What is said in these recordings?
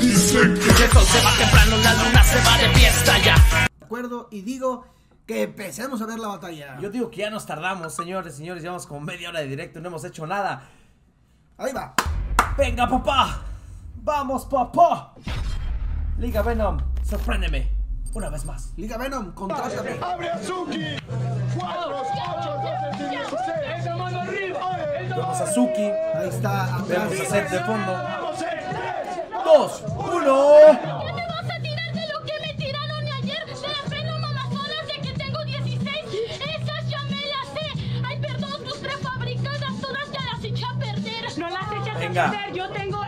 Dice que el sol se va temprano, la luna se va de fiesta ya. De acuerdo, y digo que empecemos a ver la batalla. Yo digo que ya nos tardamos, señores, señores. Llevamos como media hora de directo y no hemos hecho nada. Ahí va. Venga, papá. Vamos, papá. Liga Venom, sorpréndeme. Una vez más. Liga Venom, contrátame. ¡Abre Azuki! 4, 8, 12, 16. Vemos a Suki. Ahí está. Vemos a Seth de fondo. Vamos en 3, Dos, uno. ¿Qué me vas a tirar de lo que me tiraron ayer? De las venom amazonas de que tengo 16. Esas ya me las sé. Ay, perdón, tus prefabricadas todas ya las eché a perder. No las echas Venga. a perder, yo tengo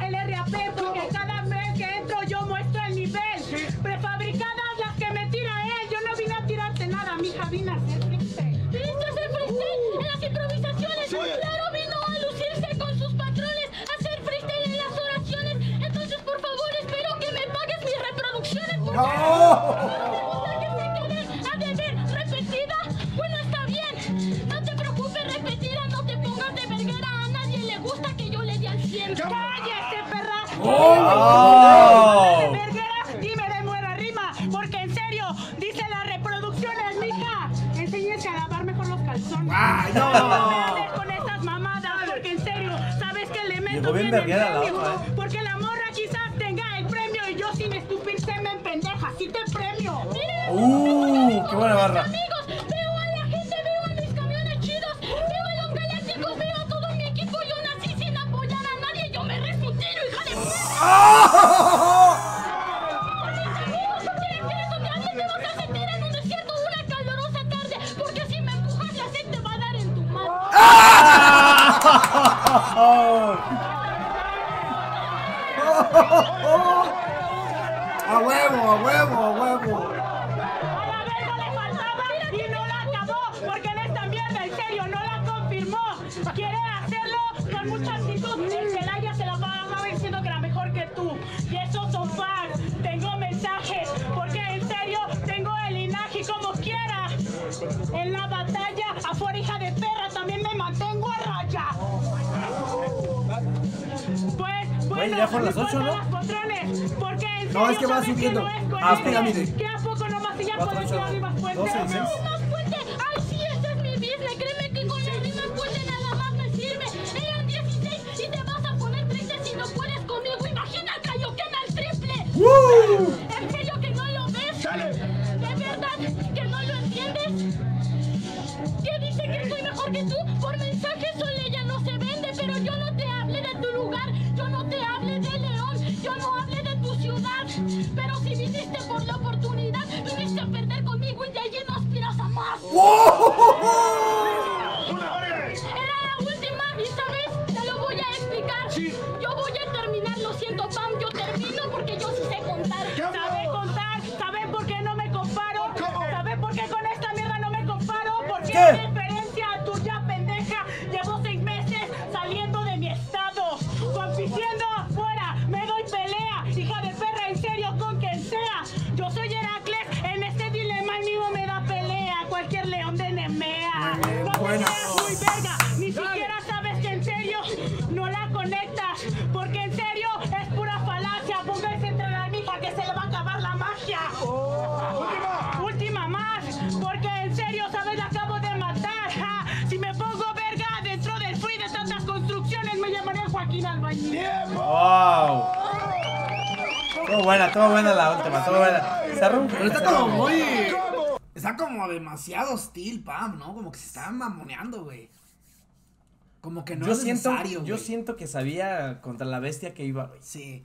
¡No! que se quede a deber repetida. Bueno, está bien. No te preocupes, repetida. No te pongas de verguera. A nadie le gusta que yo le dé al 100. ¡Cállate, perra! ¡Oh! Verguera, dime de buena rima, porque en serio, dice las reproducciones, mija. Enséñese a lavar mejor los calzones. ¡Ay, No no! me andes con estas mamadas, porque en serio, ¿sabes qué elemento Llegó bien verguera la premio? ¡Uh! ¡Qué buena barra! Amigos, veo a la gente, veo a mis En la batalla, afuera hija de perra, también me mantengo a raya. Pues, bueno, ya fueron las no ocho, ¿no? porque en No, es que va subiendo. no es Ah, pirámide. ¿Qué a poco nomás si ya puedes llevar comparo? Buena, todo buena la última, todo buena. Rompe. Pero está como muy. Está como demasiado hostil, Pam, ¿no? Como que se está mamoneando, güey. Como que no Yo es siento, necesario. yo güey. siento que sabía contra la bestia que iba, güey. Sí.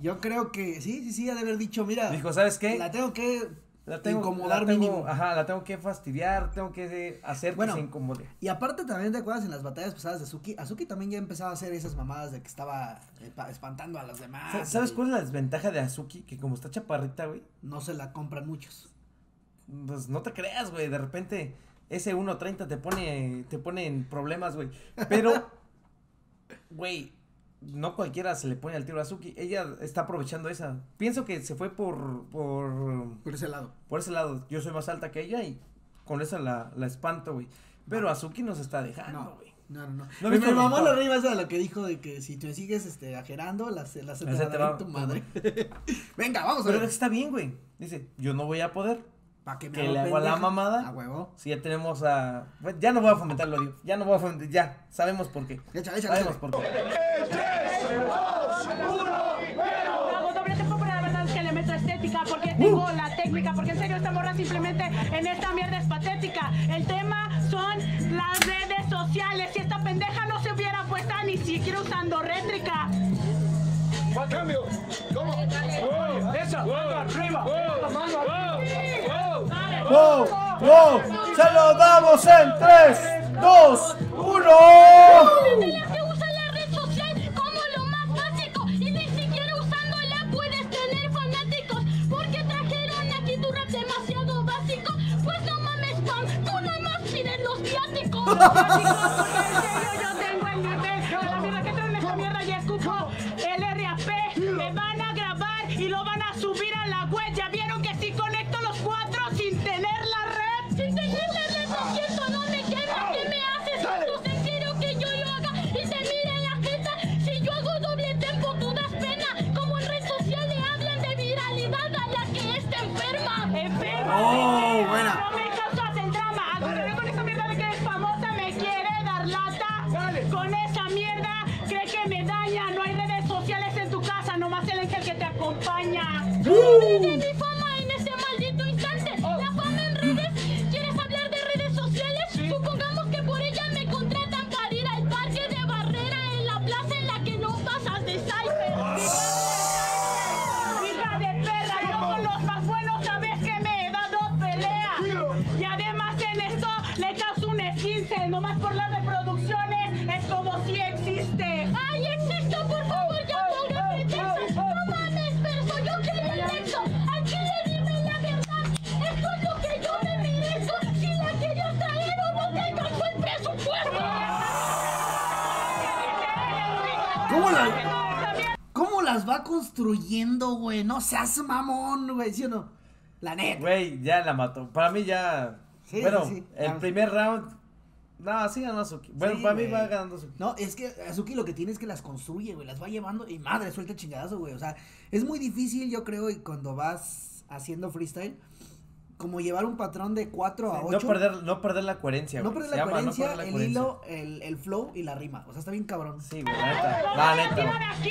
Yo creo que sí, sí, sí, ha de haber dicho, mira. Dijo, ¿sabes qué? La tengo que La tengo, incomodar la tengo- mínimo. Ajá, la tengo que fastidiar, tengo que hacer Bueno. que se incomode. Y aparte también te acuerdas en las batallas pasadas de Azuki, Azuki también ya empezaba a hacer esas mamadas de que estaba eh, pa- espantando a los demás. Sa- ¿Sabes y cuál es la desventaja de Azuki? Que como está chaparrita, güey, No se la compran muchos. pues no te creas, güey, de repente ese 1.30 te pone, te pone en problemas, güey. Pero, güey, no cualquiera se le pone al tiro a Azuki. Ella está aprovechando esa. Pienso que se fue por, por, Por ese lado. por ese lado. Yo soy más alta que ella y con eso la, la espanto, güey. Pero Azuki nos está dejando, No. güey. No, no, no. ¿No me, me mamó la esa de lo que dijo de que si te sigues este, ajerando, las, las se te te a va- tu madre. Venga, vamos a Pero ver. está bien, güey. Dice, yo no voy a poder. ¿Para que me que hago le hago la mamada. A huevo. Si ya tenemos a. bueno, ya no voy a fomentar el odio. Ya no voy a fomentar. Ya, sabemos por qué. Échale, échale, Sabemos por qué. Hago doble tempo, pero la verdad es que le meto estética porque tengo la técnica, porque en serio esta morra simplemente en esta mierda es patética. El tema son las redes sociales. Si esta pendeja no se hubiera puesto ni siquiera usando rétrica. Cambio. ¿Cómo? ¡Wow! ¡Wow! ¡Se lo damos en 3, 2, 1! de las que usa la red social como lo más básico y ni siquiera usándola puedes tener fanáticos 哦。Construyendo, güey? No seas mamón, güey, ¿sí o no? La neta. Güey, ya la mató. Para mí ya. Sí, bueno, sí, sí. el primer round. No, sí ganó Azuki. Bueno, Sí, para mí va ganando Azuki. No, es que Azuki lo que tiene es que las construye, güey, las va llevando y madre, suelta chingadazo, güey. O sea, es muy difícil, yo creo, y cuando vas haciendo freestyle, como llevar un patrón de 4 a 8. No perder, no perder la coherencia. no güey. perder Se la llama no coherencia, perder la el coherencia. hilo, el, el flow y la rima. O sea, está bien cabrón. Sí, güey, la neta. La aquí.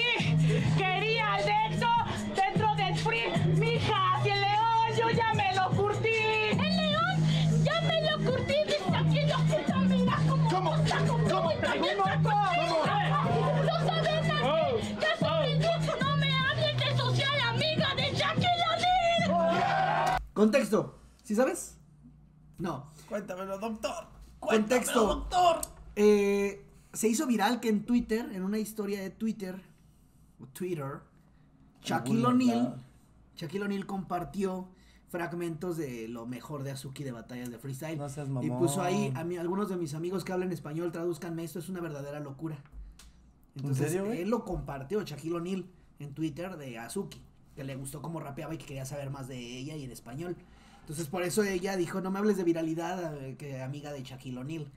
El Dexo dentro del free. Mija, si el león yo ya me lo curtí. El león ya me lo curtí. Dice aquí lo está, mira cómo ¿Cómo? está ¿Cómo? y también está contigo. No sabes nada. Ya mucho, no me hables de social, amiga de Jackie Ladir. Contexto, ¿sí sabes? No. Cuéntamelo, doctor. Contexto. Cuéntamelo, doctor. Eh, se hizo viral que en Twitter, en una historia de Twitter, o Twitter, Shaquille O'Neal, claro. Shaquille O'Neal compartió fragmentos de lo mejor de Azuki de batallas de freestyle. No seas y mamón. puso ahí a mí, algunos de mis amigos que hablan español, traduzcanme esto, es una verdadera locura. Entonces, serio, güey? él lo compartió, Shaquille O'Neal, en Twitter de Azuki, que le gustó cómo rapeaba y que quería saber más de ella y en español. Entonces, por eso ella dijo, no me hables de viralidad, eh, que amiga de Shaquille O'Neal.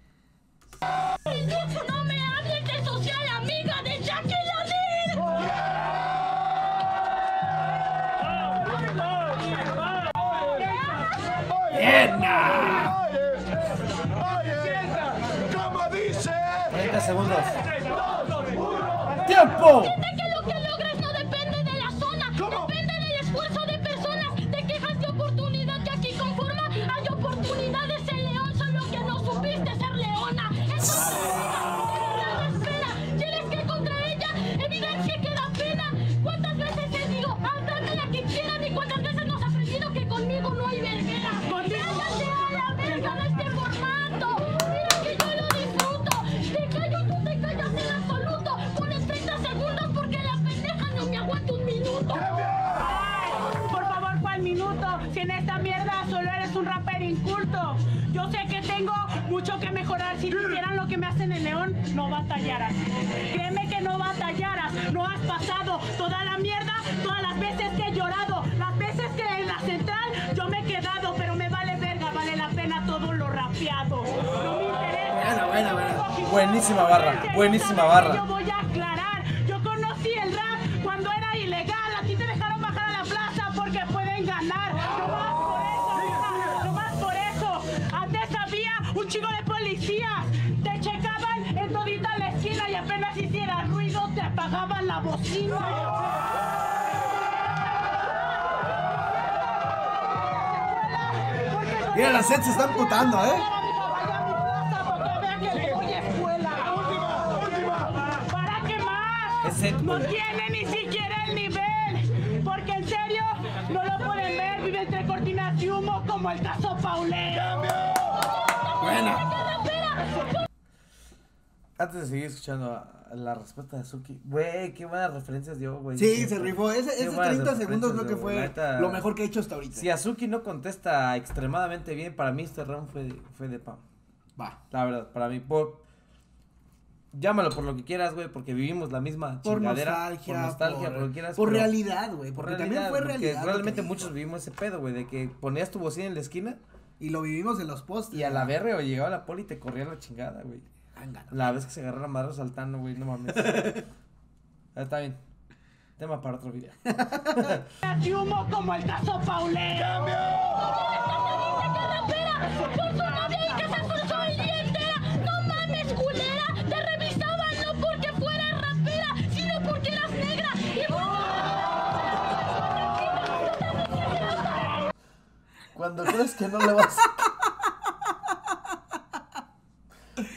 Oye, oye, ¿cómo dice? 30 segundos. ¡Tiempo! Buenísima barra, buenísima ¿saben barra. Yo voy a aclarar. Yo conocí el rap cuando era ilegal. Aquí te dejaron bajar a la plaza porque pueden ganar. Nomás por eso, hija, nomás por eso. Antes había un chingo de policías. Te checaban en todita la esquina y apenas hicieras ruido te apagaban la bocina. Mira, las sets se están putando, ¿eh? No tiene ni siquiera el nivel. Porque en serio, no lo pueden ver. Vive entre cortinas y humo como el caso Paulé. Buena. Antes de seguir escuchando a- la respuesta de Suki, güey, qué buenas referencias dio, güey. Sí, se rifó. Ese, ese buenas 30 segundos creo que fue neta. lo mejor que he hecho hasta ahorita. Si Azuki no contesta extremadamente bien, para mí este round fue, fue de pam. Va. La verdad, para mí, por... Llámalo por lo que quieras, güey, porque vivimos la misma Por chingadera. nostalgia, por nostalgia, por, lo que quieras. por pero- realidad, güey. Por Porque realidad, también fue porque realidad. lo que realmente muchos vivimos ese pedo, güey, de que ponías tu bocina en la esquina Y lo vivimos en los postes. y a la verga, güey, llegaba la poli y te corría la chingada, güey. La vez que se agarró la madre saltando, güey, no mames. Ah, Está bien. Tema para otro video. Humo como el caso Paulé. rapera Cuando crees que no le vas.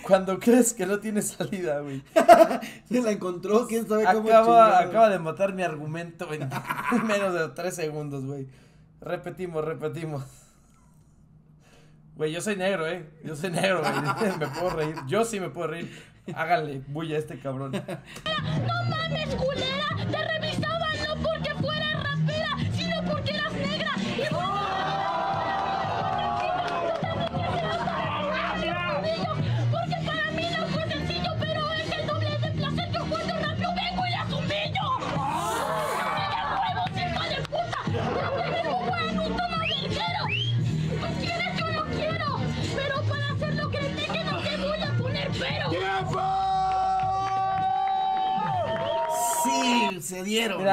Cuando crees que no tiene salida, güey. Se la encontró, quién sabe cómo Acaba, acaba de matar mi argumento en menos de tres segundos, güey. Repetimos, repetimos. Güey, yo soy negro, eh. Yo soy negro, güey. Me puedo reír. Yo sí me puedo reír. Háganle bulla a este cabrón. no mames, culera.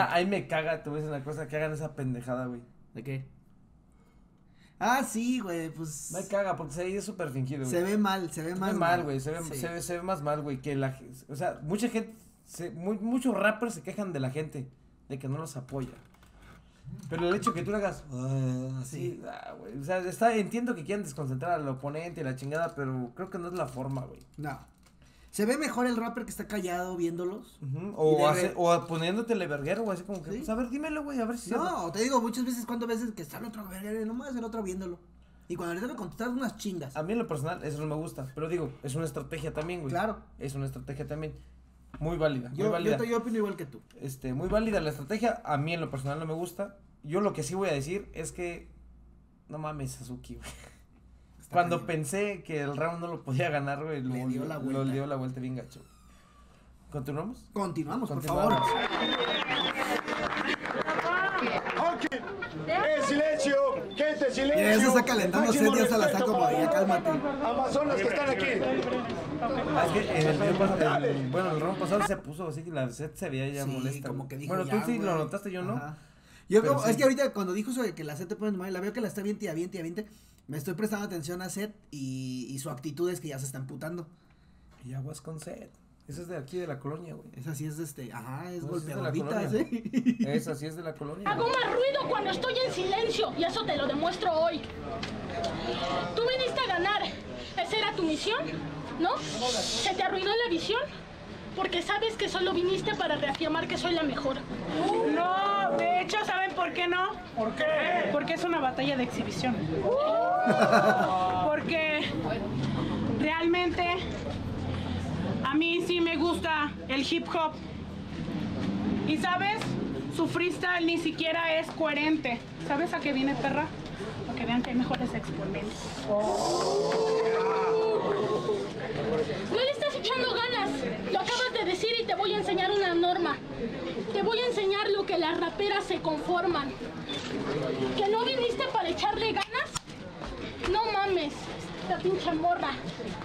Mira, ahí me caga, te voy a decir una cosa, que hagan esa pendejada, güey. ¿De qué? Ah, sí, güey, pues. Me caga, porque se ve súper fingido, güey. Se ve mal, se ve Se más ve mal, güey, se ve, Sí. se, ve, se ve más mal, güey, que la o sea, mucha gente, se- mu- muchos rappers se quejan de la gente, de que no los apoya. Pero el hecho que tú le hagas ah, así, ah, güey, o sea, está, entiendo que quieran desconcentrar al oponente y la chingada, pero creo que no es la forma, güey. No. Se ve mejor el rapper que está callado viéndolos. O, hace- o poniéndotele verguero, güey, así como que, Sí. pues, a ver, dímelo, güey, a ver si No, te digo muchas veces, cuántas veces que está el otro verga, nomás el otro viéndolo. Y cuando le toca contestar unas chingas. A mí en lo personal eso no me gusta, pero digo, es una estrategia también, güey. Claro. Es una estrategia también. Muy válida, muy Yo, válida. yo, opino igual que tú. este, muy válida la estrategia. A mí en lo personal no me gusta. Yo lo que sí voy a decir es que no mames, Sasuke, güey. Está Cuando cañón. pensé que el round no lo podía ganar, güey, lo, Le dio la lo vuelta. dio la vuelta bien gacho. ¿Continuamos? Continuamos, por Continuamos. favor. Ok. ¡Eh, silencio! ¡Gente, silencio! Mira, ya se está calentando Seth, ya se la para ya cálmate. Amazonas que están aquí. Ah, es que en el pas- el- bueno, el round pasado se puso así que la set se veía ya Sí, molesta. como que dijo bueno, ya, tú sí lo notaste, yo no. Ajá. Yo como, sí. es que ahorita cuando dijo eso de que la Seth te pone mal, la veo que la está bien, tía, bien, tía, bien, me estoy prestando atención a Seth y, y su actitud es que ya se está emputando. Y aguas con set. Eso es de aquí de la colonia, güey. Esa sí es de este, ajá, es es la golpeadorita, colonia. ¿sí? Esa sí es de la colonia. Hago más ruido cuando estoy en silencio y eso te lo demuestro hoy. Tú viniste a ganar. ¿Esa era tu misión? ¿No? ¿Se te arruinó la visión? Porque sabes que solo viniste para reafirmar que soy la mejor. No, de hecho, ¿saben por qué no? ¿Por qué? Porque es una batalla de exhibición. Porque realmente a mí sí me gusta el hip hop. Y sabes, su freestyle ni siquiera es coherente. ¿Sabes a qué viene, perra? A que vean que hay mejores exponentes. No le estás echando ganas. Lo acabas de decir y te voy a enseñar una norma. Te voy a enseñar raperas se conforman. Que no viniste para echarle ganas. No mames, la pinche morra.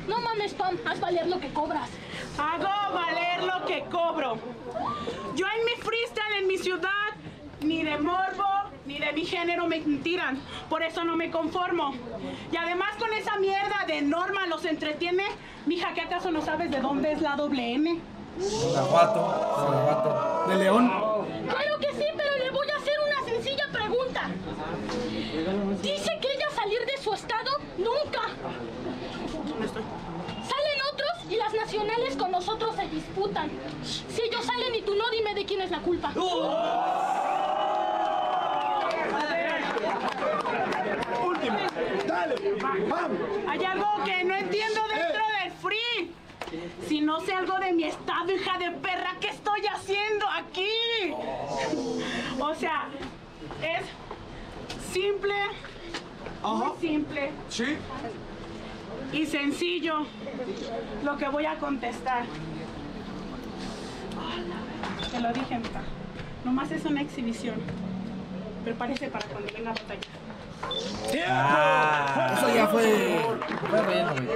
No mames, Pam, haz valer lo que cobras. Hago valer lo que cobro. Yo en mi freestyle, en mi ciudad, ni de morbo, ni de mi género me tiran. Por eso no me conformo. Y además con esa mierda de norma los entretiene. Mija, ¿qué acaso no sabes de dónde es la doble N? Guanajuato, Guanajuato. De León. Claro que sí, pero le voy a hacer una sencilla pregunta. Dice que ella salir de su estado nunca. Salen otros y las nacionales con nosotros se disputan. Si ellos salen y tú no, dime de quién es la culpa. Último. Dale. Vamos. Hay algo que no entiendo dentro del free. Si no sé algo de mi estado, hija de perra, ¿qué estoy haciendo aquí? O sea, es simple, muy simple Sí. y sencillo lo que voy a contestar. Te lo dije, mija. Nomás es una exhibición. Prepárese para cuando venga a batalla. Ah, Eso ya fue. fue bueno, güey.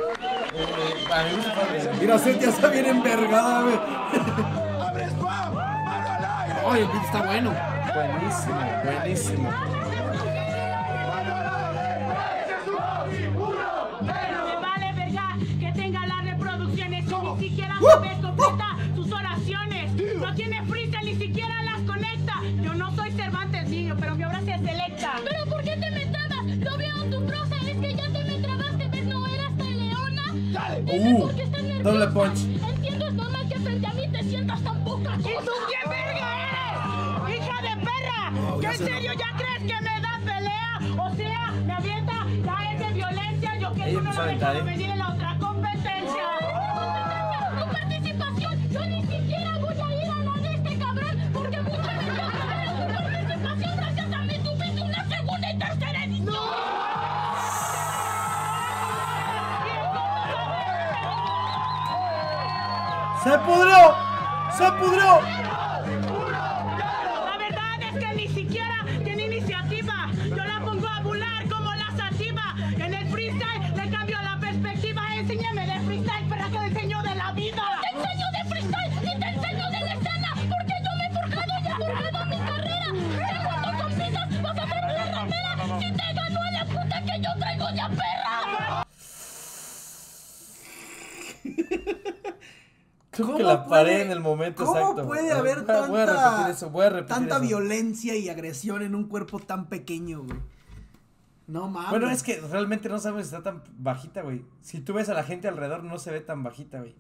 Mira, Cintia está bien envergada, güey. ¡Abre spam! ¡Mano al aire! Oye, el beat está bueno. Buenísimo, buenísimo. Uh, qué doble punch. Entiendo, es normal que frente a mí te sientas tan poca ¿Y cosa. tú quién verga eres? ¡Hija de perra! ¿Que en serio ya crees que me da pelea? O sea, me avienta, ya es de violencia. Yo que tú no lo dejado ¿eh? venir en la otra ¡Se pudrió! ¡Se pudrió! La puede- en el momento ¿Cómo exacto. puede haber Voy tanta, Voy a repetir eso, voy a repetir tanta eso. violencia y agresión en un cuerpo tan pequeño, güey? No mames. Bueno, es que realmente no sabes si está tan bajita, güey. Si tú ves a la gente alrededor, no se ve tan bajita, güey.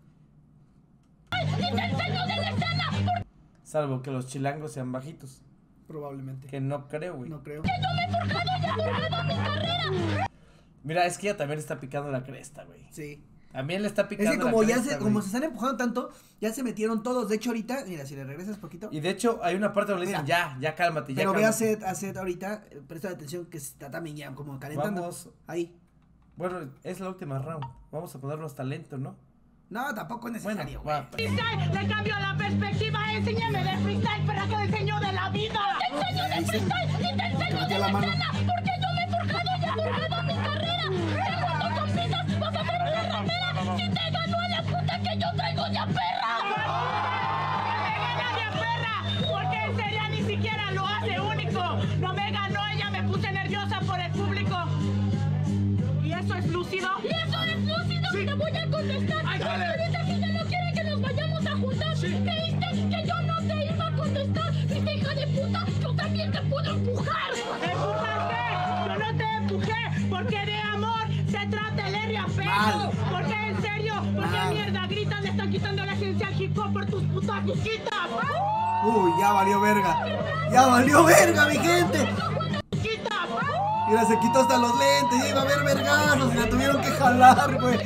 Salvo que los chilangos sean bajitos. Probablemente. Que no creo, güey. No creo. Mira, es que ella también está picando la cresta, güey. Sí. También le está Es picando que la como ya se, como se están empujando tanto, ya se metieron todos. De hecho, ahorita, mira, si le regresas poquito. Y de hecho, hay una parte donde le dicen, ya, ya cálmate, ya Pero ve a. Seth, a Seth ahorita, eh, presta atención que está también ya como calentando. Vamos. Ahí. Bueno, es la última round. Vamos a ponerlo hasta lento, ¿no? No, tampoco es Bueno, necesario, güey. va. Freestyle, le cambio la perspectiva. Enséñame de freestyle, para que le enseño de la vida. Te enseño de freestyle y te enseño de la la mano. porque yo me he forjado y ya valió verga. Ya valió verga, mi gente. Mira, se quitó hasta los lentes, ya iba a haber vergazos y la tuvieron que jalar, güey.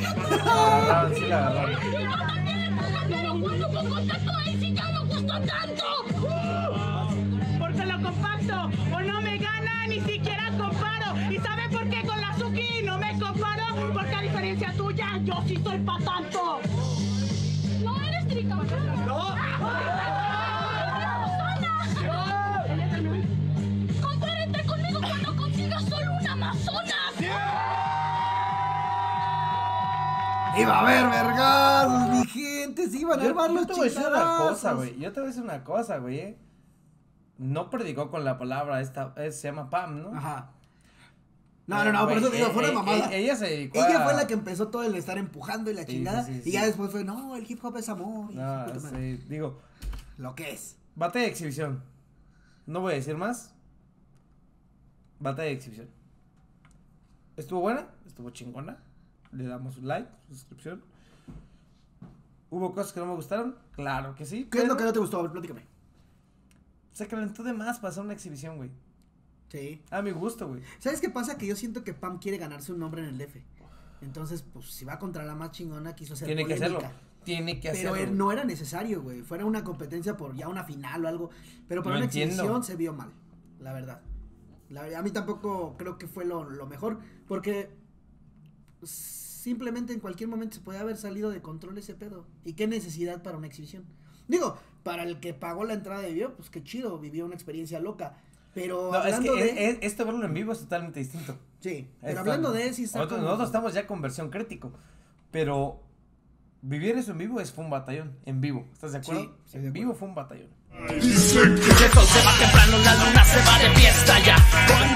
Tanto. Porque lo compacto o no me gana, ni siquiera comparo. ¿Y sabe por qué con la Suki no me comparo? Porque a diferencia tuya, yo sí soy pa' tanto. No eres tricampeón. No. Iba a haber vergazos, mi gente, se iban a Yo, armar yo los te voy a decir una cosa, güey. Yo te voy a decir una cosa, güey. eh. No predicó con la palabra esta, eh, se llama Pam, ¿no? Ajá. No, no, no, por eso digo, eh, fue una eh, mamada. eh, Ella se dedicó Ella a- fue la que empezó todo el estar empujando y la Sí, chingada. sí, sí, y ya después fue, no, el hip hop es amor. No, su puta madre". sí, digo, Lo que es. batalla de exhibición. No voy a decir más. Batalla de exhibición. ¿Estuvo buena? Estuvo chingona. Le damos un like, suscripción. ¿Hubo cosas que no me gustaron? Claro que sí. ¿Qué es lo pero que no te gustó? A ver, platícame. Se calentó de más para hacer una exhibición, güey. Sí. A mi gusto, güey. ¿Sabes qué pasa? Que yo siento que Pam quiere ganarse un nombre en el DF. Entonces, pues, si va contra la más chingona, quiso hacer Tiene que hacerlo. Tiene que Pero hacerlo. güey. no era necesario, güey. Fuera una competencia por ya una final o algo. Pero para Lo una entiendo. exhibición se vio mal, la verdad. La a mí tampoco creo que fue lo, lo mejor. Porque simplemente en cualquier momento se puede haber salido de control ese pedo. ¿Y qué necesidad para una exhibición? Digo, para el que pagó la entrada de video, pues qué chido, vivió una experiencia loca. Pero No, es que hablando de. es- es- este verlo en vivo es totalmente distinto. sí, pero hablando de está nosotros, como- nosotros estamos ya con versión crítico. Pero vivir eso en vivo es fue un batallón. En vivo. ¿Estás de acuerdo? Sí, estoy de en acuerdo. vivo fue un batallón. El sol se va temprano, la luna se va de fiesta ya. Con